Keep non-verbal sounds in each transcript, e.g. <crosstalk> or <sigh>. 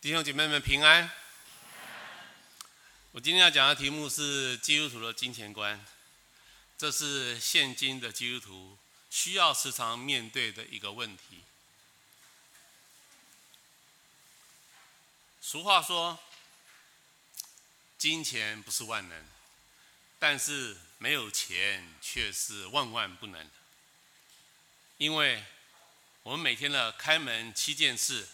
弟兄姐妹们平安。我今天要讲的题目是基督徒的金钱观，这是现今的基督徒需要时常面对的一个问题。俗话说，金钱不是万能，但是没有钱却是万万不能。因为我们每天的开门七件事：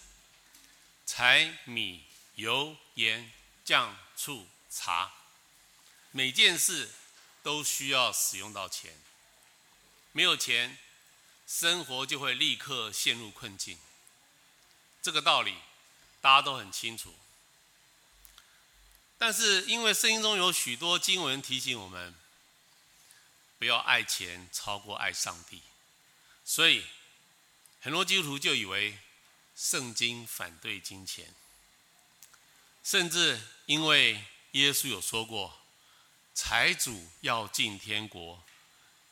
柴米油盐酱醋茶，每件事都需要使用到钱。没有钱，生活就会立刻陷入困境。这个道理。大家都很清楚，但是因为圣经中有许多经文提醒我们，不要爱钱超过爱上帝，所以很多基督徒就以为圣经反对金钱，甚至因为耶稣有说过，财主要进天国，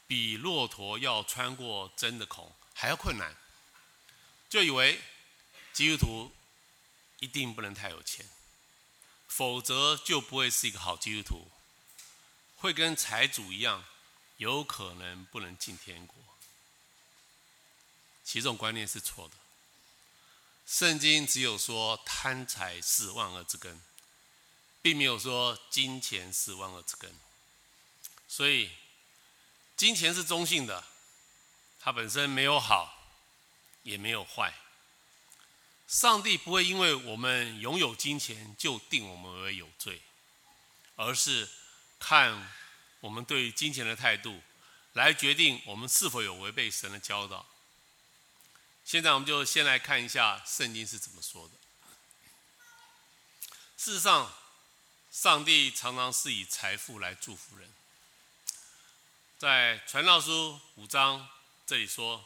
比骆驼要穿过针的孔还要困难，就以为基督徒。一定不能太有钱，否则就不会是一个好基督徒，会跟财主一样，有可能不能进天国。其实这种观念是错的。圣经只有说贪财是万恶之根，并没有说金钱是万恶之根。所以，金钱是中性的，它本身没有好，也没有坏。上帝不会因为我们拥有金钱就定我们为有罪，而是看我们对金钱的态度，来决定我们是否有违背神的教导。现在我们就先来看一下圣经是怎么说的。事实上，上帝常常是以财富来祝福人。在传道书五章这里说，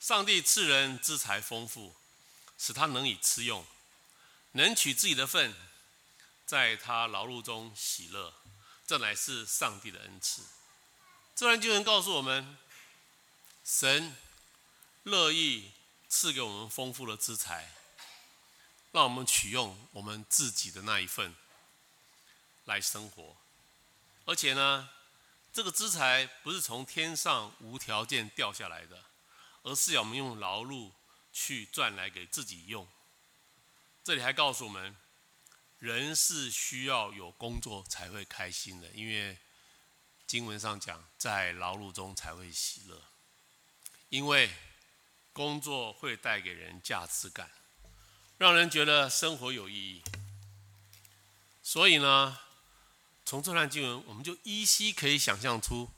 上帝赐人资财丰富。使他能以吃用，能取自己的份，在他劳碌中喜乐，这乃是上帝的恩赐。这段经文告诉我们，神乐意赐给我们丰富的资财，让我们取用我们自己的那一份来生活。而且呢，这个资财不是从天上无条件掉下来的，而是要我们用劳碌。去赚来给自己用。这里还告诉我们，人是需要有工作才会开心的，因为经文上讲，在劳碌中才会喜乐。因为工作会带给人价值感，让人觉得生活有意义。所以呢，从这段经文，我们就依稀可以想象出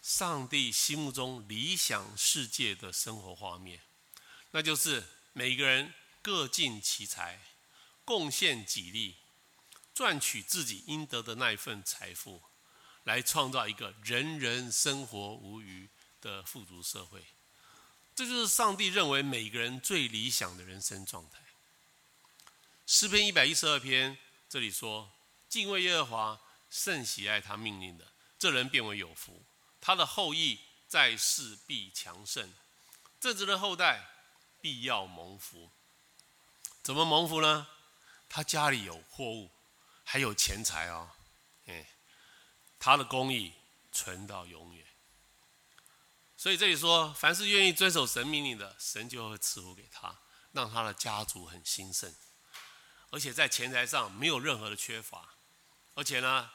上帝心目中理想世界的生活画面。那就是每个人各尽其才，贡献己力，赚取自己应得的那一份财富，来创造一个人人生活无虞的富足社会。这就是上帝认为每个人最理想的人生状态。诗篇一百一十二篇这里说：“敬畏耶和华，甚喜爱他命令的，这人便为有福。他的后裔在世必强盛，正直的后代。”必要蒙福，怎么蒙福呢？他家里有货物，还有钱财哦，哎，他的公义存到永远。所以这里说，凡是愿意遵守神命令的，神就会赐福给他，让他的家族很兴盛，而且在钱财上没有任何的缺乏，而且呢，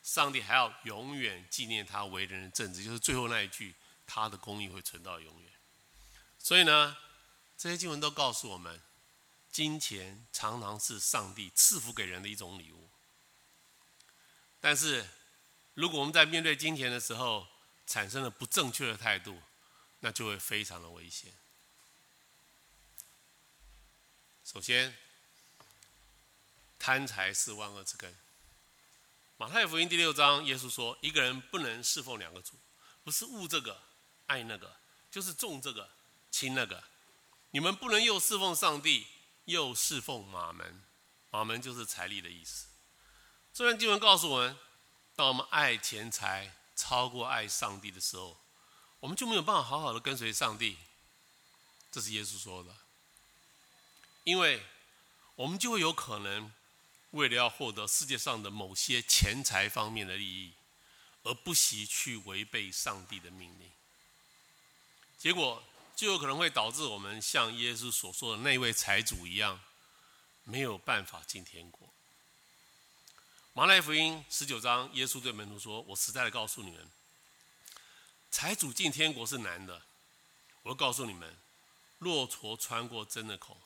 上帝还要永远纪念他为人的正直，就是最后那一句，他的公义会存到永远。所以呢。这些经文都告诉我们，金钱常常是上帝赐福给人的一种礼物。但是，如果我们在面对金钱的时候产生了不正确的态度，那就会非常的危险。首先，贪财是万恶之根。马太福音第六章，耶稣说：“一个人不能侍奉两个主，不是恶这个爱那个，就是重这个轻那个。”你们不能又侍奉上帝，又侍奉马门。马门就是财力的意思。这段经文告诉我们，当我们爱钱财超过爱上帝的时候，我们就没有办法好好的跟随上帝。这是耶稣说的。因为我们就会有可能为了要获得世界上的某些钱财方面的利益，而不惜去违背上帝的命令。结果就有可能会导致我们像耶稣所说的那位财主一样，没有办法进天国。马太福音十九章，耶稣对门徒说：“我实在的告诉你们，财主进天国是难的。我告诉你们，骆驼穿过针的孔。”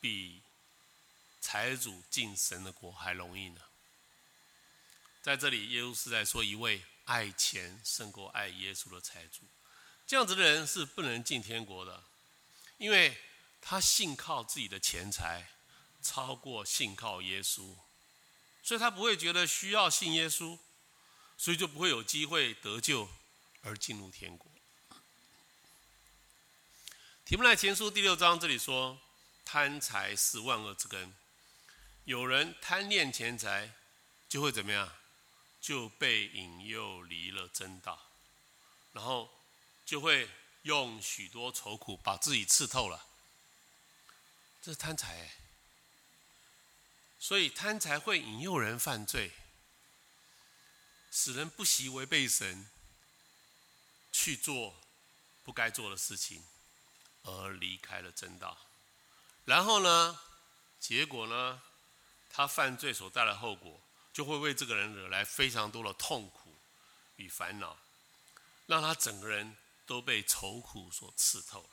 比财主进神的国还容易呢。在这里，耶稣是在说一位爱钱胜过爱耶稣的财主，这样子的人是不能进天国的，因为他信靠自己的钱财超过信靠耶稣，所以他不会觉得需要信耶稣，所以就不会有机会得救而进入天国。提摩太前书第六章这里说。贪财是万恶之根。有人贪恋钱财，就会怎么样？就被引诱离了真道，然后就会用许多愁苦把自己刺透了。这是贪财，所以贪财会引诱人犯罪，使人不惜违背神，去做不该做的事情，而离开了正道。然后呢，结果呢，他犯罪所带来的后果，就会为这个人惹来非常多的痛苦与烦恼，让他整个人都被愁苦所刺透。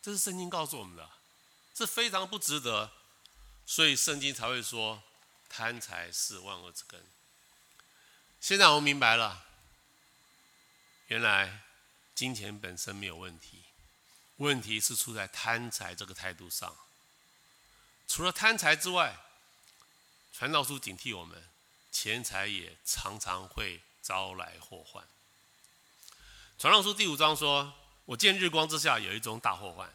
这是圣经告诉我们的，这非常不值得，所以圣经才会说，贪财是万恶之根。现在我们明白了，原来金钱本身没有问题，问题是出在贪财这个态度上。除了贪财之外，传道书警惕我们，钱财也常常会招来祸患。传道书第五章说：“我见日光之下有一种大祸患，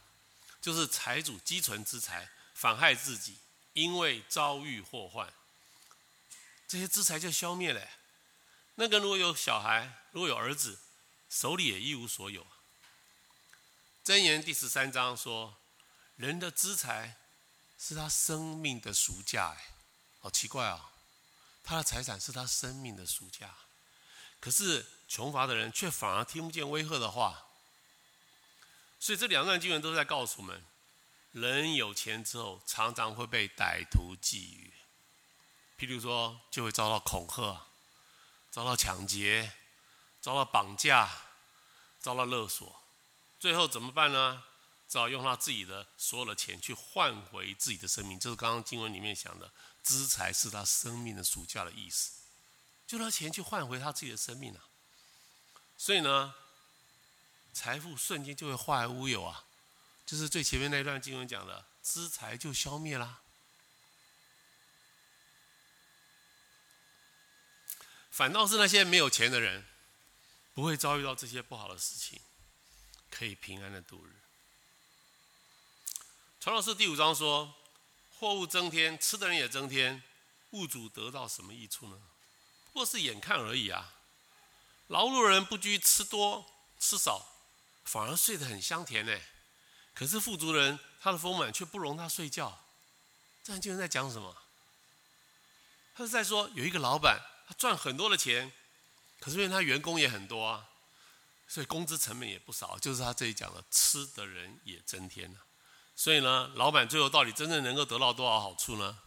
就是财主积存之财，反害自己，因为遭遇祸患，这些资财就消灭了。那个如果有小孩，如果有儿子，手里也一无所有。”箴言第十三章说：“人的资财。”是他生命的赎价，哎，好奇怪啊、哦！他的财产是他生命的赎价，可是穷乏的人却反而听不见威吓的话。所以这两段经文都在告诉我们：人有钱之后，常常会被歹徒觊觎，譬如说，就会遭到恐吓、遭到抢劫、遭到绑架、遭到勒索，最后怎么办呢？只好用他自己的所有的钱去换回自己的生命，就是刚刚经文里面讲的，资财是他生命的赎价的意思，就拿钱去换回他自己的生命啊。所以呢，财富瞬间就会化为乌有啊，就是最前面那段经文讲的，资财就消灭啦。反倒是那些没有钱的人，不会遭遇到这些不好的事情，可以平安的度日。传道书第五章说：“货物增添，吃的人也增添，物主得到什么益处呢？不过是眼看而已啊。劳碌人不拘吃多吃少，反而睡得很香甜呢。可是富足的人，他的丰满却不容他睡觉。这样经文在讲什么？他是在说，有一个老板，他赚很多的钱，可是因为他员工也很多啊，所以工资成本也不少。就是他这里讲的，吃的人也增添了。”所以呢，老板最后到底真正能够得到多少好处呢？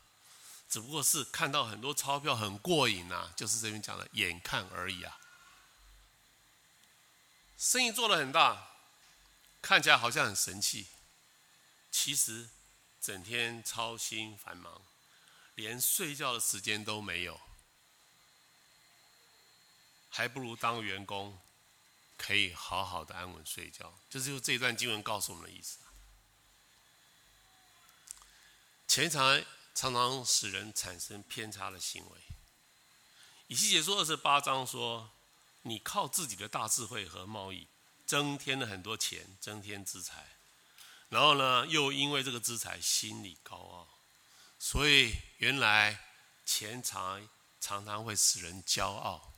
只不过是看到很多钞票很过瘾呐、就是这边讲的眼看而已啊。生意做得很大，看起来好像很神气，其实整天操心繁忙，连睡觉的时间都没有，还不如当员工，可以好好的安稳睡觉。这就是就这段经文告诉我们的意思。钱财常常使人产生偏差的行为。以西结书二十八章说：“你靠自己的大智慧和贸易，增添了很多钱，增添资财，然后呢，又因为这个资财心里高傲，所以原来钱财常常会使人骄傲，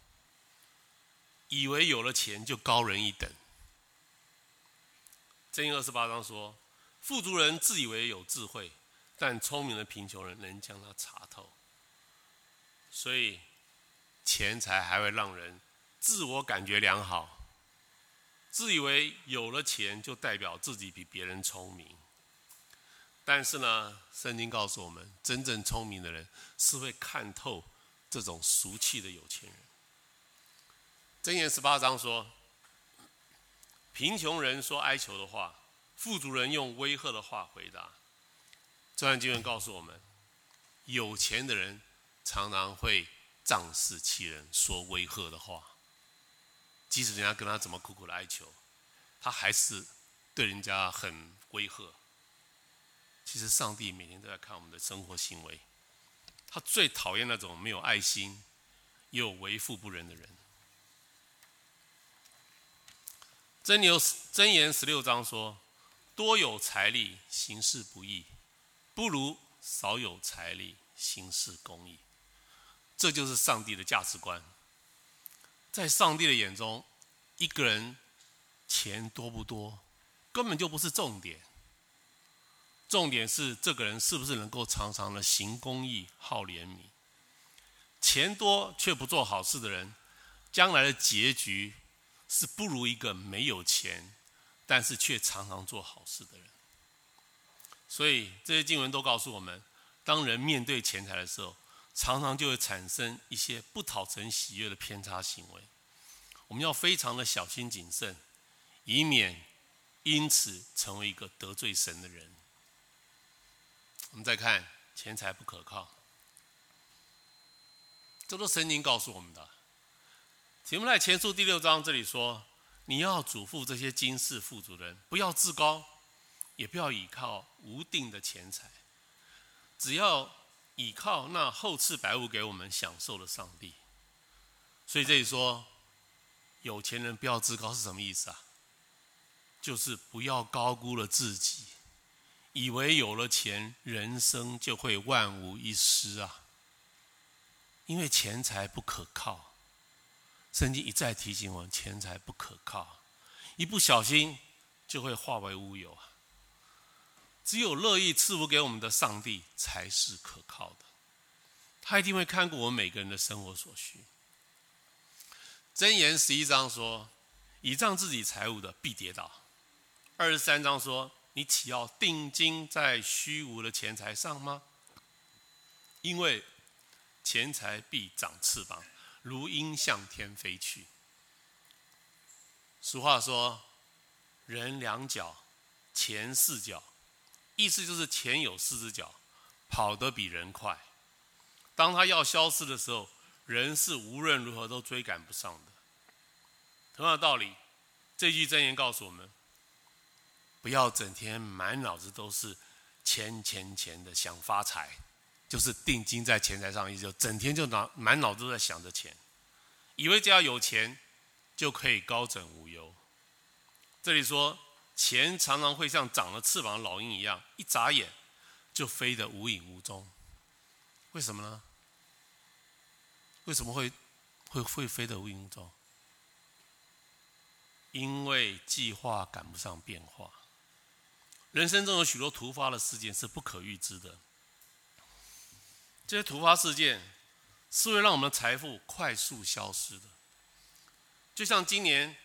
以为有了钱就高人一等。”箴言二十八章说：“富足人自以为有智慧。”但聪明的贫穷人能将它查透。所以，钱财还会让人自我感觉良好，自以为有了钱就代表自己比别人聪明。但是呢，圣经告诉我们，真正聪明的人是会看透这种俗气的有钱人。箴言十八章说：“贫穷人说哀求的话，富足人用威吓的话回答。”这段经文告诉我们，有钱的人常常会仗势欺人，说威吓的话。即使人家跟他怎么苦苦的哀求，他还是对人家很威吓。其实上帝每天都在看我们的生活行为，他最讨厌那种没有爱心又为富不仁的人。真牛真言十六章说：“多有财力行事不义，不如少有财力行事公义。”这就是上帝的价值观。在上帝的眼中，一个人钱多不多根本就不是重点。重点是这个人是不是能够常常的行公义、好怜悯。钱多却不做好事的人，将来的结局。是不如一个没有钱，但是却常常做好事的人。所以这些经文都告诉我们，当人面对钱财的时候，常常就会产生一些不讨神喜悦的偏差行为。我们要非常的小心谨慎，以免因此成为一个得罪神的人。我们再看钱财不可靠，这都圣经告诉我们的。提摩太前书第六章这里说：“你要嘱咐这些今世富足的人，不要自高，也不要倚靠无定的钱财，只要倚靠那厚赐百物给我们享受的上帝。”所以这里说，有钱人不要自高是什么意思啊？就是不要高估了自己，以为有了钱，人生就会万无一失啊！因为钱财不可靠。圣经一再提醒我们，钱财不可靠，一不小心就会化为乌有啊！只有乐意赐福给我们的上帝才是可靠的，他一定会看顾我们每个人的生活所需。箴言十一章说：“倚仗自己财物的必跌倒。”二十三章说：“你岂要定睛在虚无的钱财上吗？因为钱财必长翅膀。”如鹰向天飞去。俗话说：“人两脚，钱四脚。”意思就是钱有四只脚，跑得比人快。当他要消失的时候，人是无论如何都追赶不上的。同样的道理，这句箴言告诉我们：不要整天满脑子都是钱钱钱的想发财。就是定睛在钱财上，意思就整天就脑满脑子都在想着钱，以为只要有钱就可以高枕无忧。这里说，钱常常会像长了翅膀的老鹰一样，一眨眼就飞得无影无踪。为什么呢？为什么会会会飞得无影无踪？因为计划赶不上变化。人生中有许多突发的事件是不可预知的。这些突发事件是会让我们的财富快速消失的，就像今年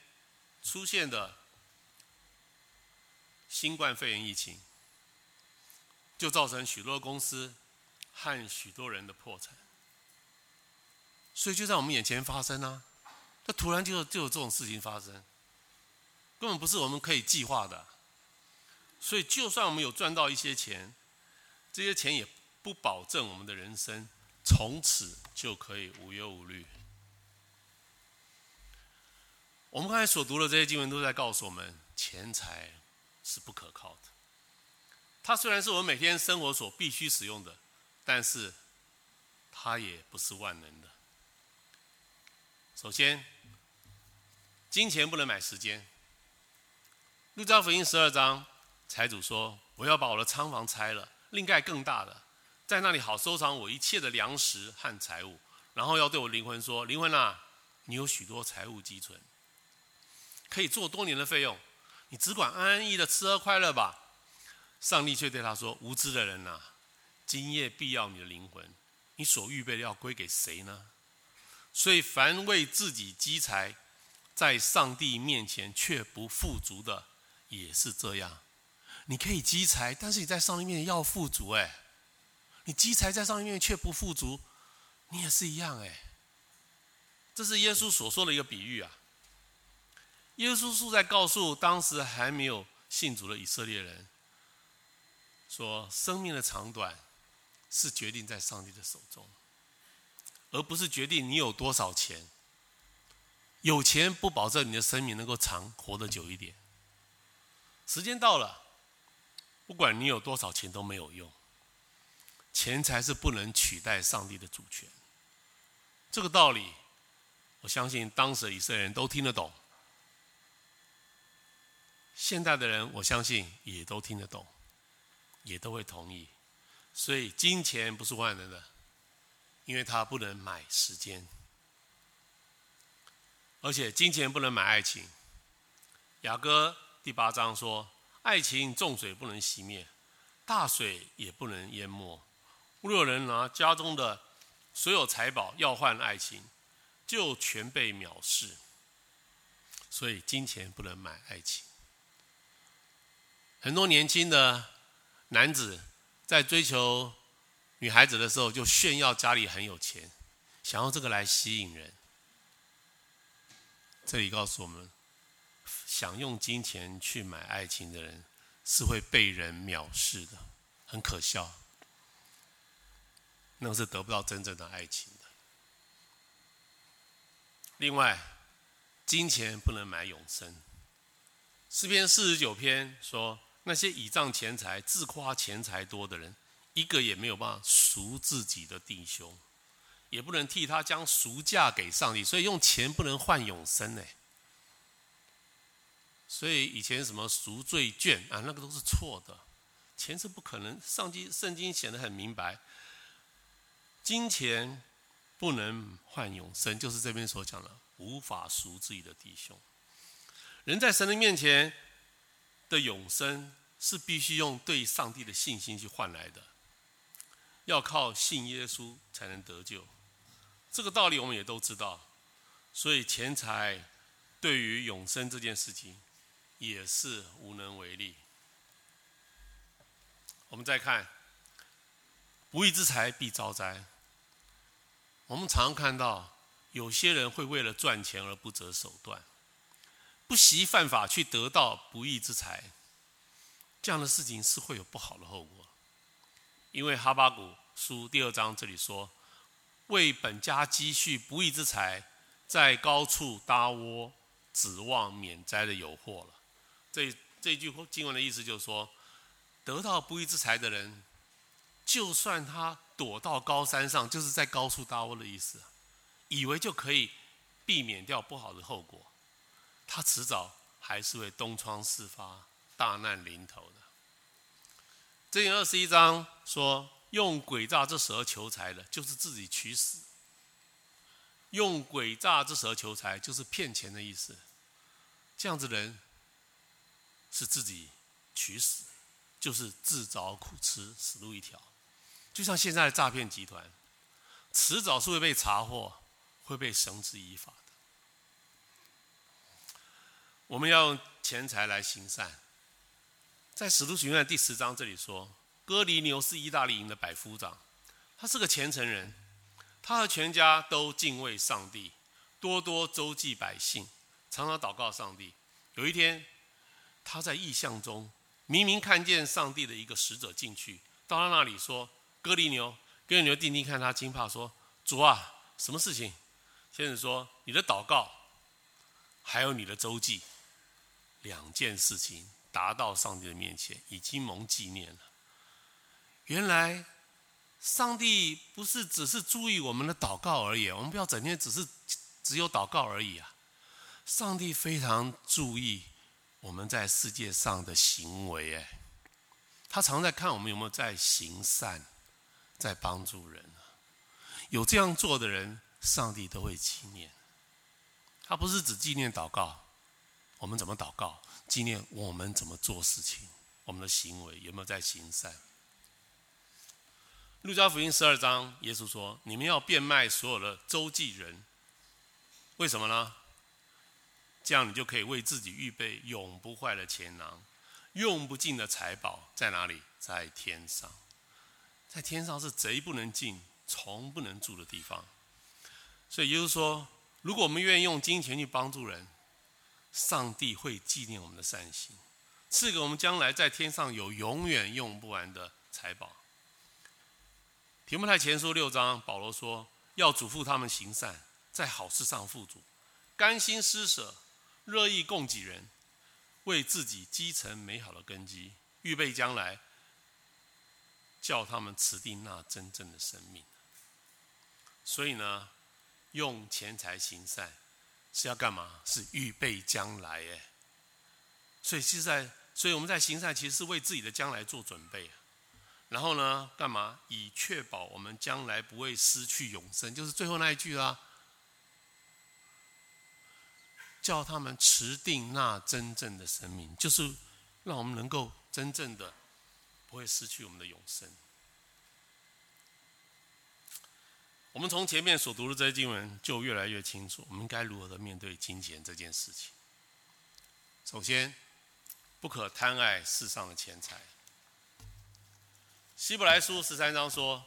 出现的新冠肺炎疫情，就造成许多公司和许多人的破产，所以就在我们眼前发生啊！它突然就就有这种事情发生，根本不是我们可以计划的，所以就算我们有赚到一些钱，这些钱也。不保证我们的人生从此就可以无忧无虑。我们刚才所读的这些经文都在告诉我们，钱财是不可靠的。它虽然是我们每天生活所必须使用的，但是它也不是万能的。首先，金钱不能买时间。路加福音十二章，财主说：“我要把我的仓房拆了，另盖更大的。”在那里好收藏我一切的粮食和财物，然后要对我灵魂说：“灵魂啊，你有许多财物积存，可以做多年的费用，你只管安安逸逸的吃喝快乐吧。”上帝却对他说：“无知的人呐，今夜必要你的灵魂，你所预备的要归给谁呢？所以，凡为自己积财，在上帝面前却不富足的，也是这样。你可以积财，但是你在上帝面前要富足。哎，你积财在上帝面前却不富足，你也是一样。哎，这是耶稣所说的一个比喻啊。耶稣是在告诉当时还没有信主的以色列人，说生命的长短是决定在上帝的手中。而不是决定你有多少钱。有钱不保证你的生命能够长，活得久一点。时间到了，不管你有多少钱都没有用。钱财是不能取代上帝的主权。这个道理，我相信当时的以色列人都听得懂。现代的人，我相信也都听得懂，也都会同意。所以，金钱不是万能的。因为它不能买时间，而且金钱不能买爱情。雅歌第八章说：“爱情重水不能熄灭，大水也不能淹没。若有人拿家中的所有财宝要换爱情，就全被藐视。所以金钱不能买爱情。很多年轻的男子在追求。”女孩子的时候就炫耀家里很有钱，想用这个来吸引人。这里告诉我们，想用金钱去买爱情的人是会被人藐视的，很可笑。那是得不到真正的爱情的。另外，金钱不能买永生。诗篇四十九篇说，那些倚仗钱财、自夸钱财多的人。一个也没有办法赎自己的弟兄，也不能替他将赎价给上帝，所以用钱不能换永生呢。所以以前什么赎罪券啊，那个都是错的，钱是不可能。上帝圣经写得很明白，金钱不能换永生，就是这边所讲的，无法赎自己的弟兄。人在神的面前的永生，是必须用对上帝的信心去换来的。要靠信耶稣才能得救，这个道理我们也都知道。所以钱财对于永生这件事情也是无能为力。我们再看，不义之财必遭灾。我们常看到有些人会为了赚钱而不择手段，不惜犯法去得到不义之财，这样的事情是会有不好的后果。因为哈巴谷书第二章这里说：“为本家积蓄不义之财，在高处搭窝，指望免灾的有祸了。”这这句经文的意思就是说，得到不义之财的人，就算他躲到高山上，就是在高处搭窝的意思，以为就可以避免掉不好的后果，他迟早还是会东窗事发，大难临头的。箴言二十一章说：“用诡诈之舌求财的，就是自己取死；用诡诈之舌求财，就是骗钱的意思。这样子的人是自己取死，就是自找苦吃，死路一条。就像现在的诈骗集团，迟早是会被查获，会被绳之以法的。我们要用钱财来行善。”在《使徒行传》第十章这里说，哥尼流是意大利营的百夫长，他是个虔诚人，他和全家都敬畏上帝，多多周济百姓，常常祷告上帝。有一天，他在异象中明明看见上帝的一个使者进去，到他那里说：“哥尼流，哥尼流定睛看他，惊怕说：主啊，什么事情？”先生说：“你的祷告，还有你的周济，两件事情。”达到上帝的面前，已经蒙纪念了。原来，上帝不是只是注意我们的祷告而已，我们不要整天只是只有祷告而已啊！上帝非常注意我们在世界上的行为，哎，他常在看我们有没有在行善，在帮助人。有这样做的人，上帝都会纪念。他不是只纪念祷告，我们怎么祷告？纪念我们怎么做事情，我们的行为有没有在行善？路加福音十二章，耶稣说：“你们要变卖所有的周济人，为什么呢？这样你就可以为自己预备永不坏的钱囊，用不尽的财宝在哪里？在天上。在天上是贼不能进、虫不能住的地方。所以耶稣说，如果我们愿意用金钱去帮助人，上帝会纪念我们的善行。”赐给我们将来在天上有永远用不完的财宝。提摩太前书六章，保罗说要嘱咐他们行善，在好事上富足，甘心施舍，乐意供给人，为自己积成美好的根基，预备将来叫他们持定那真正的生命。所以呢，用钱财行善是要干嘛？是预备将来哎。所以现在。所以我们在行善，其实是为自己的将来做准备。然后呢，干嘛？以确保我们将来不会失去永生，就是最后那一句啦。叫他们持定那真正的生命，就是让我们能够真正的不会失去我们的永生。我们从前面所读的这些经文，就越来越清楚，我们该如何的面对金钱这件事情。首先。不可贪爱世上的钱财。希伯来书十三章说：“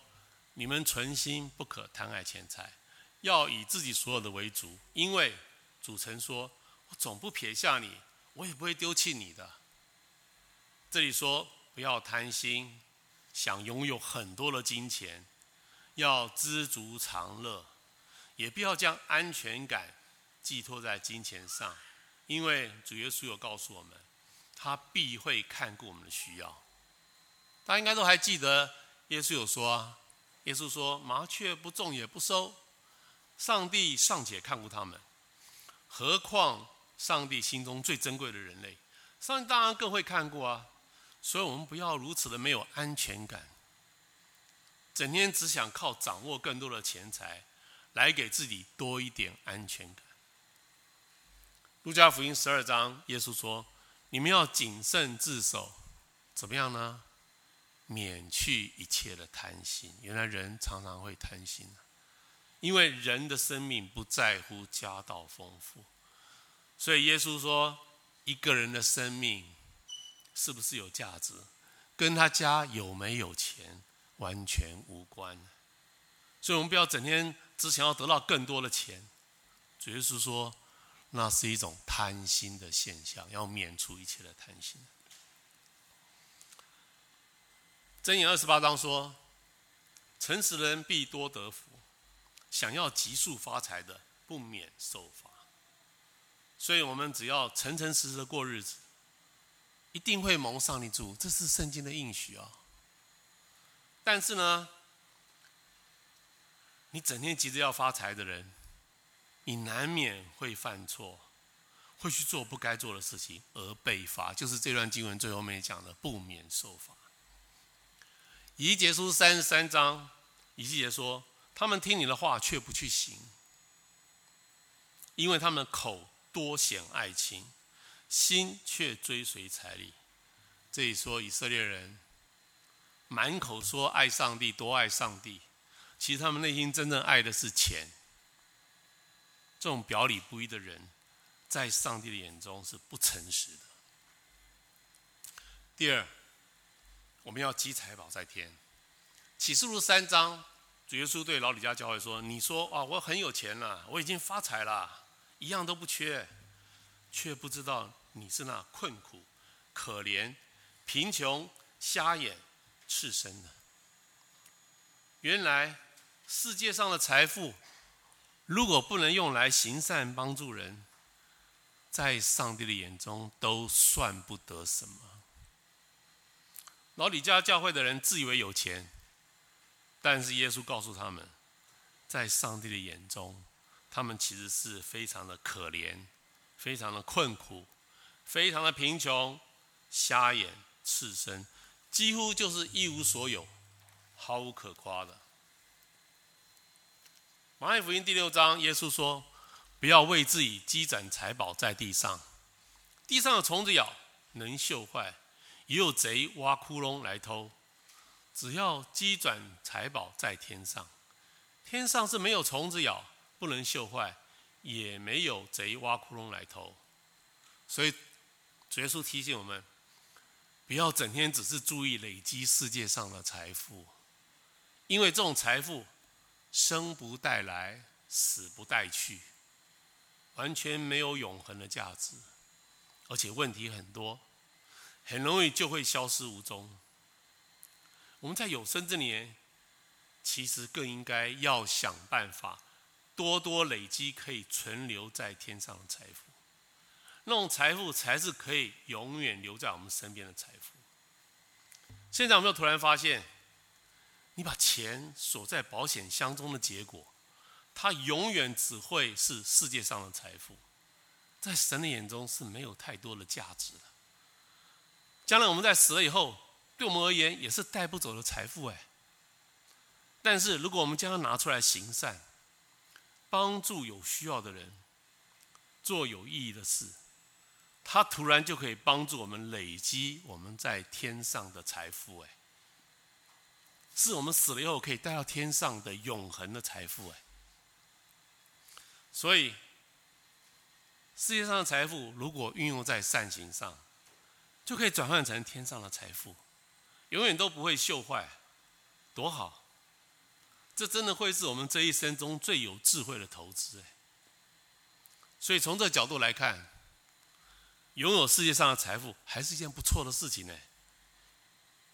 你们存心不可贪爱钱财，要以自己所有的为主，因为主曾说：我总不撇下你，我也不会丢弃你的。”这里说不要贪心，想拥有很多的金钱，要知足常乐，也不要将安全感寄托在金钱上，因为主耶稣有告诉我们。他必会看顾我们的需要。大家应该都还记得，耶稣有说啊，耶稣说：“麻雀不种也不收，上帝尚且看顾他们，何况上帝心中最珍贵的人类？上帝当然更会看顾啊！所以，我们不要如此的没有安全感，整天只想靠掌握更多的钱财来给自己多一点安全感。”路加福音十二章，耶稣说。你们要谨慎自守，怎么样呢？免去一切的贪心。原来人常常会贪心，因为人的生命不在乎家道丰富，所以耶稣说，一个人的生命是不是有价值，跟他家有没有钱完全无关。所以，我们不要整天只想要得到更多的钱。主耶稣说。那是一种贪心的现象，要免除一切的贪心。箴言二十八章说：“诚实人必多得福，想要急速发财的不免受罚。”所以，我们只要诚诚实实的过日子，一定会蒙上帝祝福，这是圣经的应许啊。但是呢，你整天急着要发财的人，你难免会犯错，会去做不该做的事情而被罚，就是这段经文最后面讲的不免受罚。以结书三十三章，以西结说：“他们听你的话却不去行，因为他们口多显爱情，心却追随财力。”这里说以色列人满口说爱上帝，多爱上帝，其实他们内心真正爱的是钱。这种表里不一的人，在上帝的眼中是不诚实的。第二，我们要积财宝在天。启示录三章，主耶稣对老李家教会说：“你说啊，我很有钱了，我已经发财了，一样都不缺，却不知道你是那困苦、可怜、贫穷、瞎眼、赤身的。原来世界上的财富。”如果不能用来行善帮助人，在上帝的眼中都算不得什么。老李家教会的人自以为有钱，但是耶稣告诉他们，在上帝的眼中，他们其实是非常的可怜，非常的困苦，非常的贫穷，瞎眼、赤身，几乎就是一无所有，毫无可夸的。马太福音第六章，耶稣说：“不要为自己积攒财宝在地上，地上有虫子咬，能锈坏；也有贼挖窟窿来偷。只要积攒财宝在天上，天上是没有虫子咬，不能锈坏，也没有贼挖窟窿来偷。所以，主耶稣提醒我们，不要整天只是注意累积世界上的财富，因为这种财富生不带来，死不带去，完全没有永恒的价值，而且问题很多，很容易就会消失无踪。我们在有生之年，其实更应该要想办法，多多累积可以存留在天上的财富。那种财富才是可以永远留在我们身边的财富。现在我们又突然发现，你把钱锁在保险箱中的结果，它永远只会是世界上的财富，在神的眼中是没有太多的价值的。将来我们在死了以后。对我们而言也是带不走的财富哎。但是如果我们将它拿出来行善，帮助有需要的人，做有意义的事，它突然就可以帮助我们累积我们在天上的财富哎。是我们死了以后可以带到天上的永恒的财富哎。所以世界上的财富如果运用在善行上，就可以转换成天上的财富。永远都不会锈坏，多好！这真的会是我们这一生中最有智慧的投资哎。所以从这角度来看，拥有世界上的财富还是一件不错的事情呢。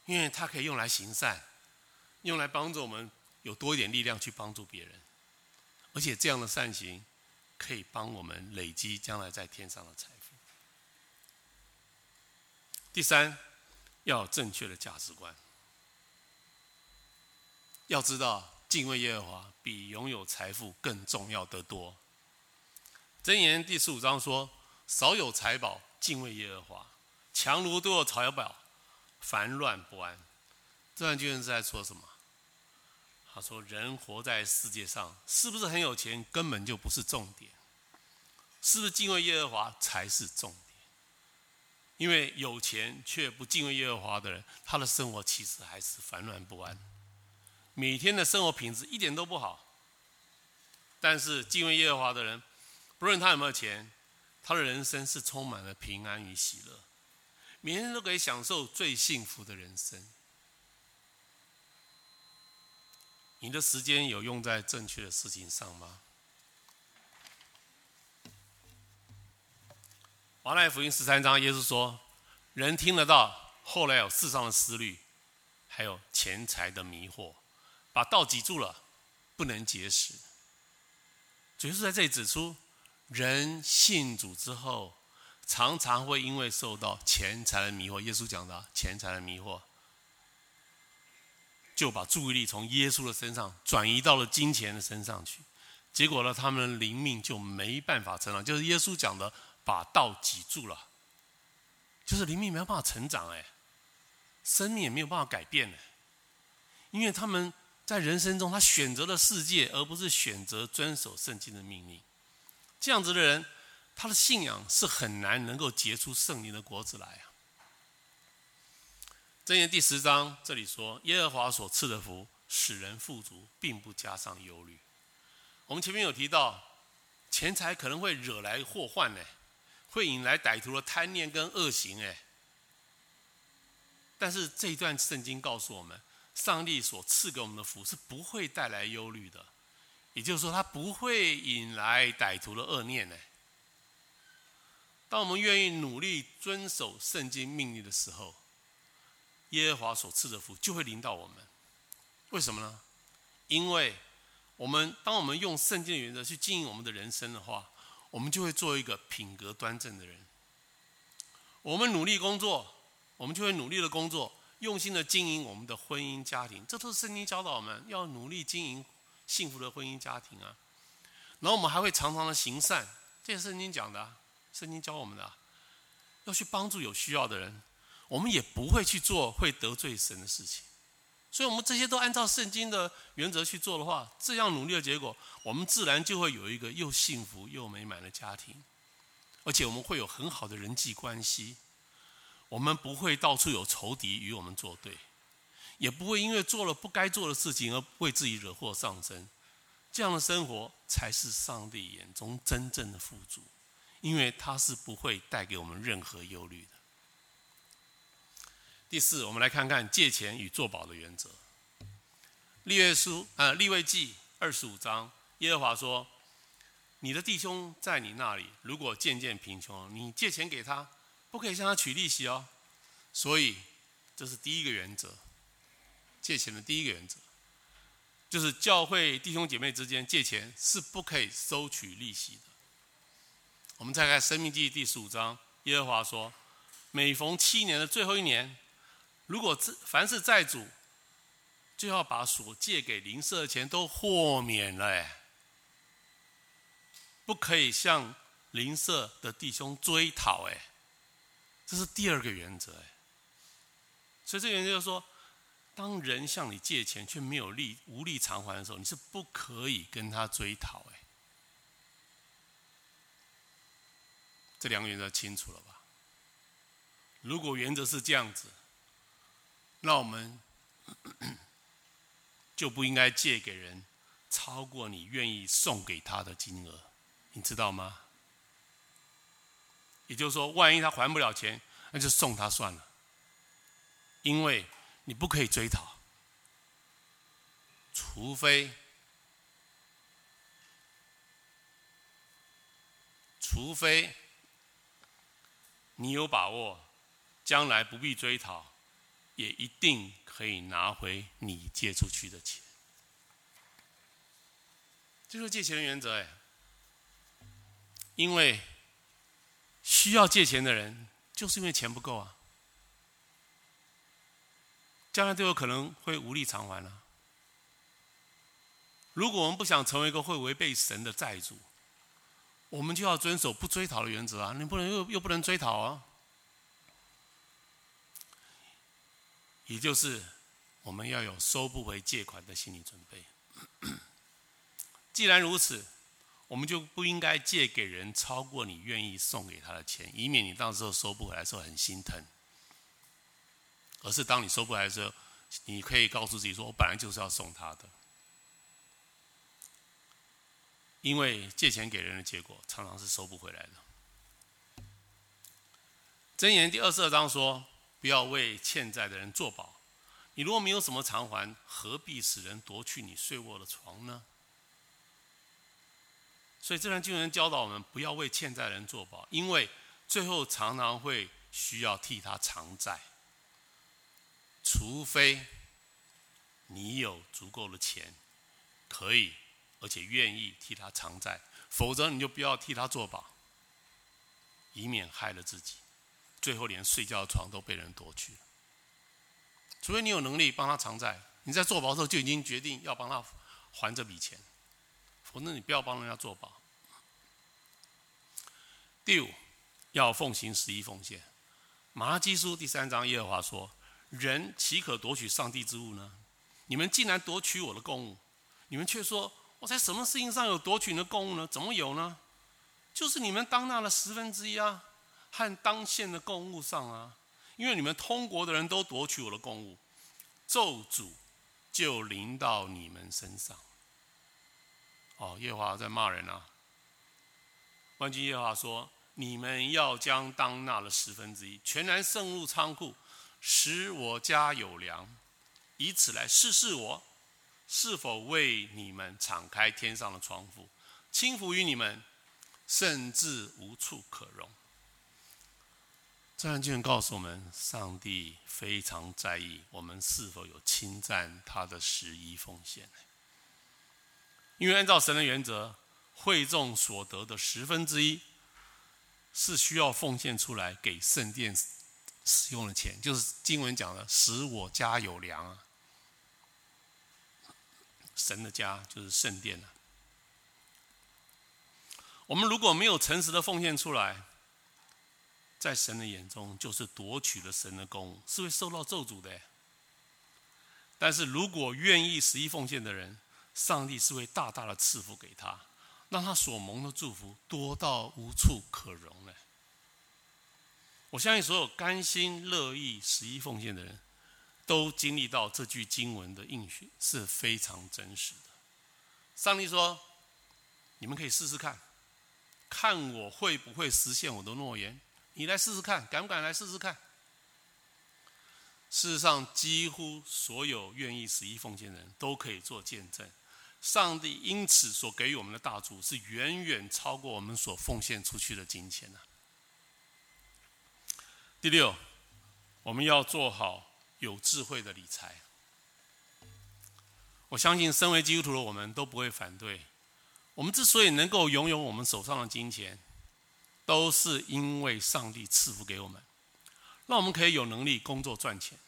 因为它可以用来行善，用来帮助我们有多一点力量去帮助别人，而且这样的善行可以帮我们累积将来在天上的财富。第三。要有正确的价值观。要知道，敬畏耶和华比拥有财富更重要得多。箴言第十五章说：“少有财宝，敬畏耶和华；强如多有财宝，烦乱不安。”这段经文是在说什么？他说：“人活在世界上，是不是很有钱，根本就不是重点，是不是敬畏耶和华才是重点。”因为有钱却不敬畏耶和华的人，他的生活其实还是烦乱不安，每天的生活品质一点都不好。但是敬畏耶和华的人，不论他有没有钱，他的人生是充满了平安与喜乐，每天都可以享受最幸福的人生。你的时间有用在正确的事情上吗？马太福音十三章，耶稣说：“人听得到，后来有世上的思虑，还有钱财的迷惑，把道挤住了，不能结实。”主要是在这里指出，人信主之后，常常会因为受到钱财的迷惑，耶稣讲的钱财的迷惑，就把注意力从耶稣的身上转移到了金钱的身上去，结果呢，他们的灵命就没办法成长，就是耶稣讲的。把道挤住了，就是灵命没有办法成长哎，生命也没有办法改变哎，因为他们在人生中他选择了世界，而不是选择遵守圣经的命令。这样子的人，他的信仰是很难能够结出圣灵的果子来啊。箴言第十章这里说：“耶和华所赐的福，使人富足，并不加上忧虑。”我们前面有提到，钱财可能会惹来祸患呢。会引来歹徒的贪念跟恶行，哎，但是这一段圣经告诉我们，上帝所赐给我们的福是不会带来忧虑的，也就是说，他不会引来歹徒的恶念，呢。当我们愿意努力遵守圣经命令的时候，耶和华所赐的福就会临到我们。为什么呢？因为我们当我们用圣经的原则去经营我们的人生的话。我们就会做一个品格端正的人。我们努力工作，我们就会努力的工作，用心的经营我们的婚姻家庭。这都是圣经教导我们要努力经营幸福的婚姻家庭啊。然后我们还会常常的行善，这是圣经讲的，圣经教我们的，要去帮助有需要的人。我们也不会去做会得罪神的事情。所以，我们这些都按照圣经的原则去做的话，这样努力的结果，我们自然就会有一个又幸福又美满的家庭，而且我们会有很好的人际关系。我们不会到处有仇敌与我们作对，也不会因为做了不该做的事情而为自己惹祸上身。这样的生活才是上帝眼中真正的富足，因为他是不会带给我们任何忧虑的。第四，我们来看看借钱与作保的原则。利未书，啊，利未记二十五章，耶和华说：“你的弟兄在你那里，如果渐渐贫穷，你借钱给他，不可以向他取利息哦。”所以，这是第一个原则，借钱的第一个原则。就是教会弟兄姐妹之间借钱是不可以收取利息的。我们再看《生命记》第十五章，耶和华说：“每逢七年的最后一年，如果凡是债主，就要把所借给邻舍的钱都豁免了，不可以向邻舍的弟兄追讨，哎，这是第二个原则，哎。所以这个原则就是说。”当人向你借钱却没有力无力偿还的时候，你是不可以跟他追讨。哎，这两个原则清楚了吧？如果原则是这样子，那我们 <coughs> 就不应该借给人超过你愿意送给他的金额，你知道吗？也就是说，万一他还不了钱，那就送他算了，因为。你不可以追讨，除非，除非你有把握，将来不必追讨，也一定可以拿回你借出去的钱。这就是借钱的原则哎，因为需要借钱的人，就是因为钱不够啊。将来都有可能会无力偿还了。如果我们不想成为一个会违背神的债主，我们就要遵守不追讨的原则啊！你不能又又不能追讨啊！也就是我们要有收不回借款的心理准备。<clears throat> 既然如此，我们就不应该借给人超过你愿意送给他的钱，以免你到时候收不回来的时候很心疼。而是当你收不来的时候，你可以告诉自己说：“我本来就是要送他的。”因为借钱给人的结果常常是收不回来的。箴言第二十二章说：“不要为欠债的人作保。你如果没有什么偿还，何必使人夺去你睡卧的床呢？”所以这段经文教导我们不要为欠债的人作保，因为最后常常会需要替他偿债。除非你有足够的钱，可以而且愿意替他偿债，否则你就不要替他作保，以免害了自己，最后连睡觉的床都被人夺去了。除非你有能力帮他偿债，你在作保的时候就已经决定要帮他还这笔钱，否则你不要帮人家作保。第五，要奉行十一奉献。马拉基书第三章，耶和华说。人岂可夺取上帝之物呢？你们竟然夺取我的供物，你们却说我在什么事情上有夺取你的供物呢？怎么有呢？就是你们当纳的十分之一啊，和当献的供物上啊，因为你们通国的人都夺取我的供物，咒诅就临到你们身上。哦，耶华在骂人啊！万军耶和华说：你们要将当纳的十分之一全然送入仓库。使我家有粮，以此来试试我是否为你们敞开天上的窗户，倾福于你们，甚至无处可容。这段经文告诉我们，上帝非常在意我们是否有侵占他的十一奉献。因为按照神的原则，会众所得的十分之一是需要奉献出来给圣殿。使用的钱，就是经文讲的，使我家有粮啊。神的家就是圣殿了。我们如果没有诚实的奉献出来，在神的眼中就是夺取了神的功，是会受到咒诅的。但是如果愿意十一奉献的人，上帝是会大大的赐福给他，让他所蒙的祝福多到无处可容了。我相信所有甘心乐意十一奉献的人，都经历到这句经文的应许是非常真实的。上帝说：“你们可以试试看，看我会不会实现我的诺言。你来试试看，敢不敢来试试看？”事实上，几乎所有愿意十一奉献的人都可以做见证。上帝因此所给予我们的大主，是远远超过我们所奉献出去的金钱的。第六，我们要做好有智慧的理财。我相信，身为基督徒的我们都不会反对。我们之所以能够拥有我们手上的金钱，都是因为上帝赐福给我们，让我们可以有能力工作赚钱，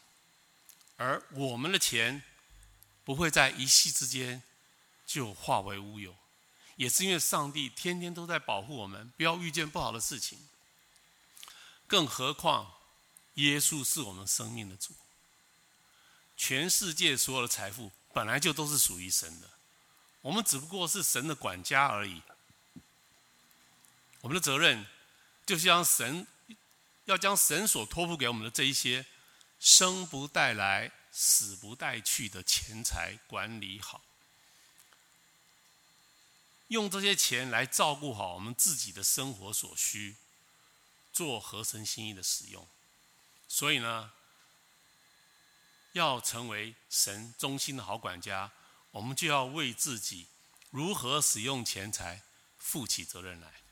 而我们的钱不会在一夕之间就化为乌有，也是因为上帝天天都在保护我们，不要遇见不好的事情。更何况，耶稣是我们生命的主，全世界所有的财富。本来就都是属于神的，我们只不过是神的管家而已。我们的责任就是将神要将神所托付给我们的这一些生不带来、死不带去的钱财管理好，用这些钱来照顾好我们自己的生活所需，做合神心意的使用。所以呢，要成为神忠心的好管家，我们就要为自己如何使用钱财负起责任来。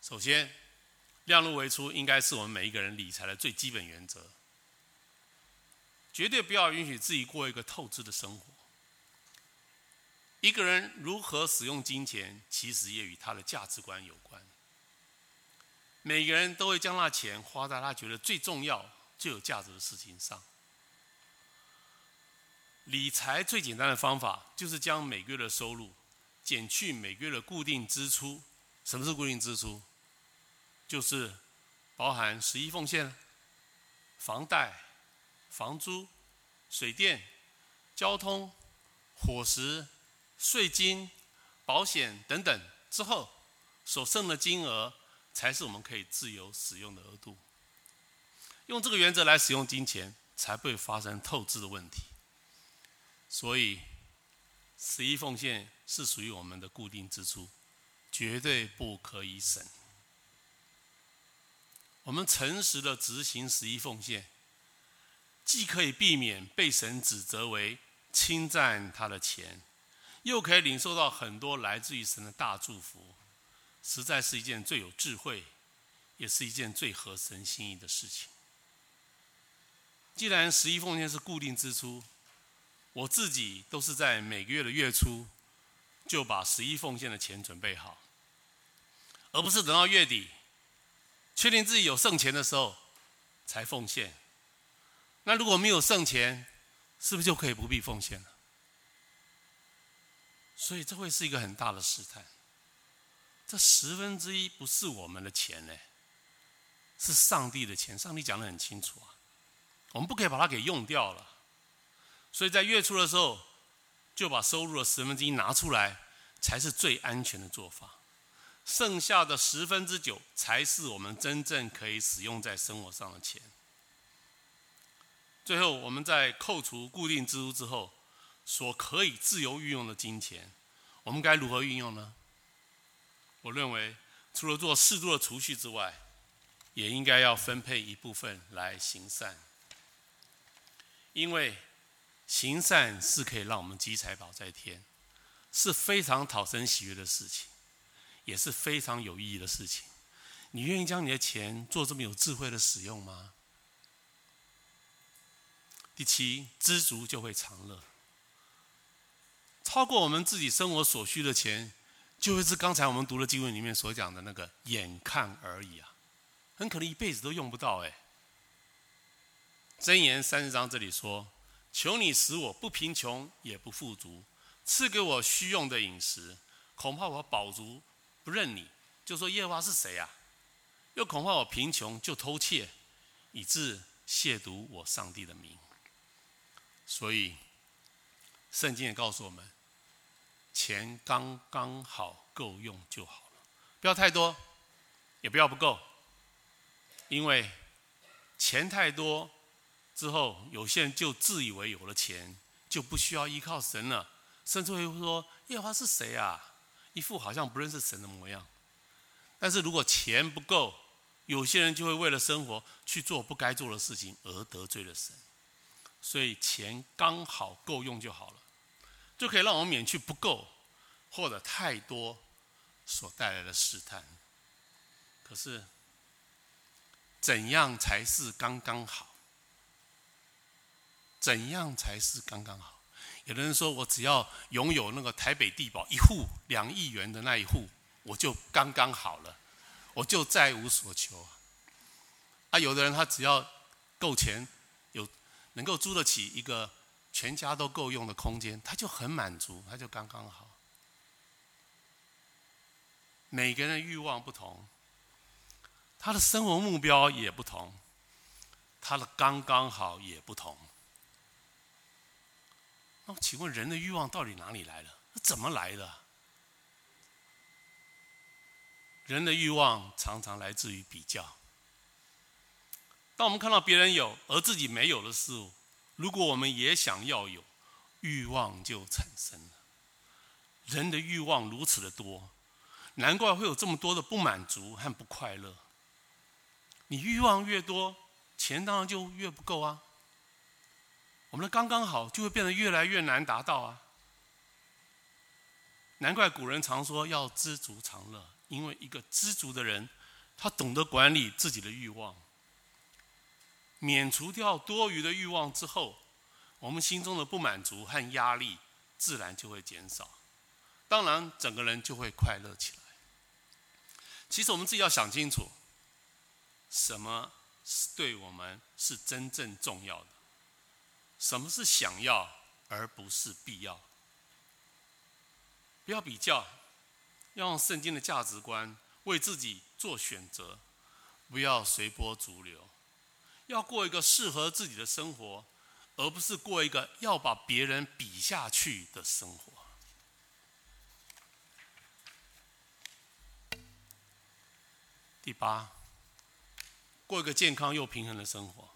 首先，量入为出应该是我们每一个人理财的最基本原则，绝对不要允许自己过一个透支的生活。一个人如何使用金钱，其实也与他的价值观有关。每个人都会将那钱花在他觉得最重要。最有价值的事情上，理财最简单的方法就是将每个月的收入减去每个月的固定支出。什么是固定支出？就是包含十一奉献、房贷、房租、水电、交通、伙食、税金、保险等等之后所剩的金额，才是我们可以自由使用的额度。用这个原则来使用金钱，才不会发生透支的问题。所以，十一奉献是属于我们的固定支出，绝对不可以省。我们诚实的执行十一奉献，既可以避免被神指责为侵占他的钱，又可以领受到很多来自于神的大祝福，实在是一件最有智慧，也是一件最合神心意的事情。既然十一奉献是固定支出，我自己都是在每个月的月初就把十一奉献的钱准备好，而不是等到月底确定自己有剩钱的时候才奉献。那如果没有剩钱，是不是就可以不必奉献了？所以这会是一个很大的试探。这十分之一不是我们的钱呢，是上帝的钱。上帝讲的很清楚啊。我们不可以把它给用掉了，所以在月初的时候就把收入的十分之一拿出来，才是最安全的做法。剩下的十分之九才是我们真正可以使用在生活上的钱。最后，我们在扣除固定支出之后，所可以自由运用的金钱，我们该如何运用呢？我认为，除了做适度的储蓄之外，也应该要分配一部分来行善。因为行善是可以让我们积财宝在天，是非常讨神喜悦的事情，也是非常有意义的事情。你愿意将你的钱做这么有智慧的使用吗？第七，知足就会常乐。超过我们自己生活所需的钱，就会是刚才我们读的经文里面所讲的那个眼看而已啊，很可能一辈子都用不到哎。箴言三十章这里说：“求你使我不贫穷也不富足，赐给我需用的饮食。恐怕我饱足不认你，就说耶和华是谁啊？又恐怕我贫穷就偷窃，以致亵渎我上帝的名。”所以，圣经也告诉我们：钱刚刚好够用就好了，不要太多，也不要不够，因为钱太多。之后，有些人就自以为有了钱，就不需要依靠神了，甚至会说：“耶和华是谁啊？”一副好像不认识神的模样。但是如果钱不够，有些人就会为了生活去做不该做的事情，而得罪了神。所以钱刚好够用就好了，就可以让我们免去不够或者太多所带来的试探。可是，怎样才是刚刚好？怎样才是刚刚好？有的人说，我只要拥有那个台北地堡一户两亿元的那一户，我就刚刚好了，我就再无所求。啊，有的人他只要够钱，有能够租得起一个全家都够用的空间，他就很满足，他就刚刚好。每个人的欲望不同，他的生活目标也不同，他的刚刚好也不同。那请问人的欲望到底哪里来的？怎么来的？人的欲望常常来自于比较。当我们看到别人有而自己没有的事物，如果我们也想要有，欲望就产生了。人的欲望如此的多，难怪会有这么多的不满足和不快乐。你欲望越多，钱当然就越不够啊。我们的刚刚好就会变得越来越难达到啊！难怪古人常说要知足常乐，因为一个知足的人，他懂得管理自己的欲望，免除掉多余的欲望之后，我们心中的不满足和压力自然就会减少，当然整个人就会快乐起来。其实我们自己要想清楚，什么是对我们是真正重要的。什么是想要，而不是必要？不要比较，要用圣经的价值观为自己做选择，不要随波逐流，要过一个适合自己的生活，而不是过一个要把别人比下去的生活。第八，过一个健康又平衡的生活。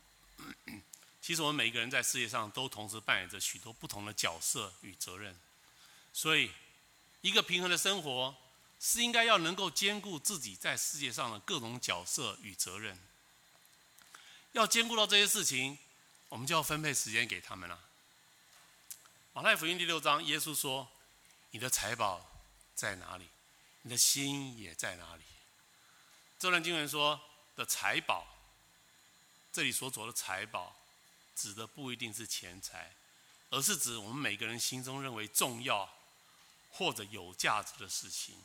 <clears throat> 其实我们每一个人在世界上都同时扮演着许多不同的角色与责任，所以一个平衡的生活是应该要能够兼顾自己在世界上的各种角色与责任。要兼顾到这些事情，我们就要分配时间给他们了。马太福音第六章，耶稣说：“你的财宝在哪里，你的心也在哪里。”这段经文说的财宝，这里所说的财宝。指的不一定是钱财，而是指我们每个人心中认为重要或者有价值的事情。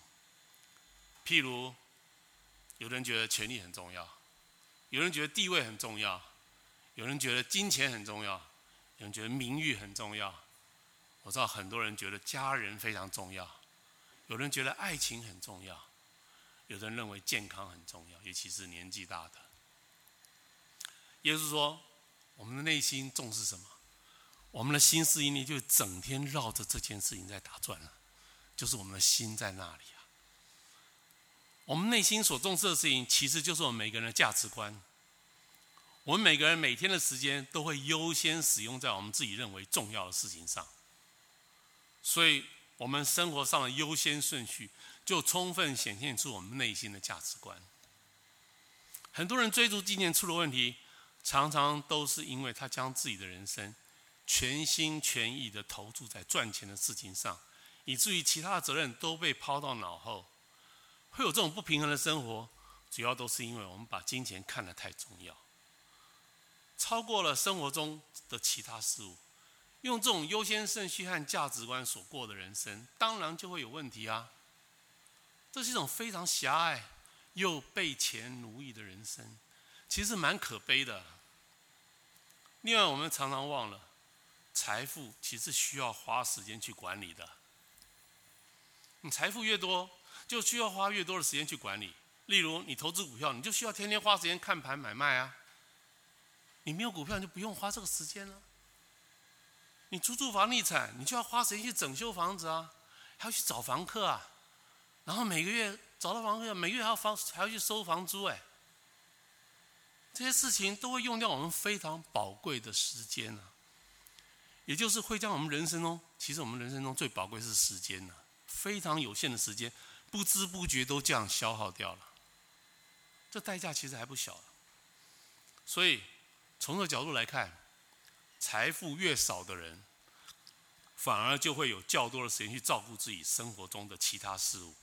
譬如，有人觉得权力很重要，有人觉得地位很重要，有人觉得金钱很重要，有人觉得名誉很重要。我知道很多人觉得家人非常重要，有人觉得爱情很重要，有人认为健康很重要，尤其是年纪大的。耶稣说。我们的内心重视什么？我们的心思意念就整天绕着这件事情在打转了，就是我们的心在那里。我们内心所重视的事情，其实就是我们每个人的价值观。我们每个人每天的时间都会优先使用在我们自己认为重要的事情上，所以我们生活上的优先顺序就充分显现出我们内心的价值观。很多人追逐金钱出了问题。常常都是因为他将自己的人生全心全意的投注在赚钱的事情上，以至于其他的责任都被抛到脑后。会有这种不平衡的生活，主要都是因为我们把金钱看得太重要，超过了生活中的其他事物。用这种优先顺序和价值观所过的人生，当然就会有问题啊。这是一种非常狭隘又被钱奴役的人生，其实蛮可悲的。另外，我们常常忘了，财富其实需要花时间去管理的。你财富越多，就需要花越多的时间去管理。例如，你投资股票，你就需要天天花时间看盘买卖啊。你没有股票，你就不用花这个时间了。你出租房地产，你就要花时间去整修房子啊，还要去找房客啊，然后每个月找到房客，每个月还要房还要去收房租哎。这些事情都会用掉我们非常宝贵的时间啊，也就是会将我们人生中，其实我们人生中最宝贵是时间呐，非常有限的时间，不知不觉都这样消耗掉了，这代价其实还不小。所以从这角度来看，财富越少的人，反而就会有较多的时间去照顾自己生活中的其他事物。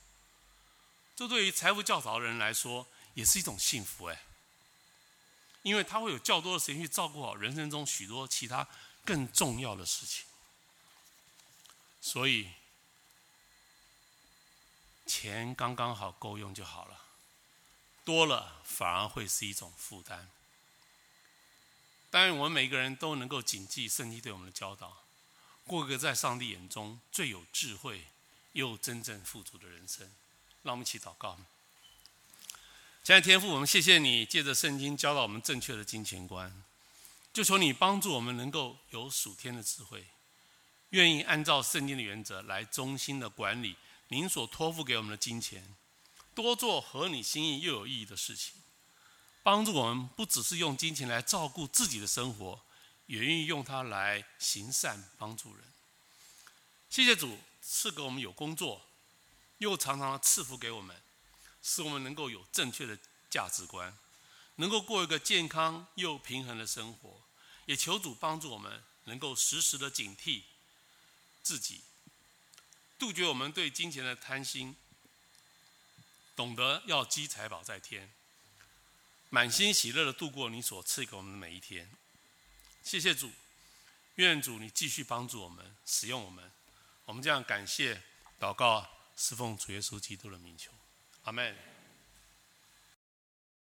这对于财富较少的人来说，也是一种幸福哎。因为他会有较多的时间去照顾好人生中许多其他更重要的事情，所以钱刚刚好够用就好了，多了反而会是一种负担。但愿我们每个人都能够谨记圣经对我们的教导，过个在上帝眼中最有智慧又真正富足的人生。让我们一起祷告。亲爱的天父，我们谢谢你借着圣经教导我们正确的金钱观，就求你帮助我们能够有属天的智慧，愿意按照圣经的原则来忠心的管理您所托付给我们的金钱，多做合你心意又有意义的事情，帮助我们不只是用金钱来照顾自己的生活，也愿意用它来行善帮助人。谢谢主赐给我们有工作，又常常赐福给我们。使我们能够有正确的价值观，能够过一个健康又平衡的生活，也求主帮助我们能够时时的警惕自己，杜绝我们对金钱的贪心，懂得要积财宝在天，满心喜乐的度过你所赐给我们的每一天。谢谢主，愿主你继续帮助我们，使用我们，我们这样感谢祷告，侍奉主耶稣基督的名求。阿门。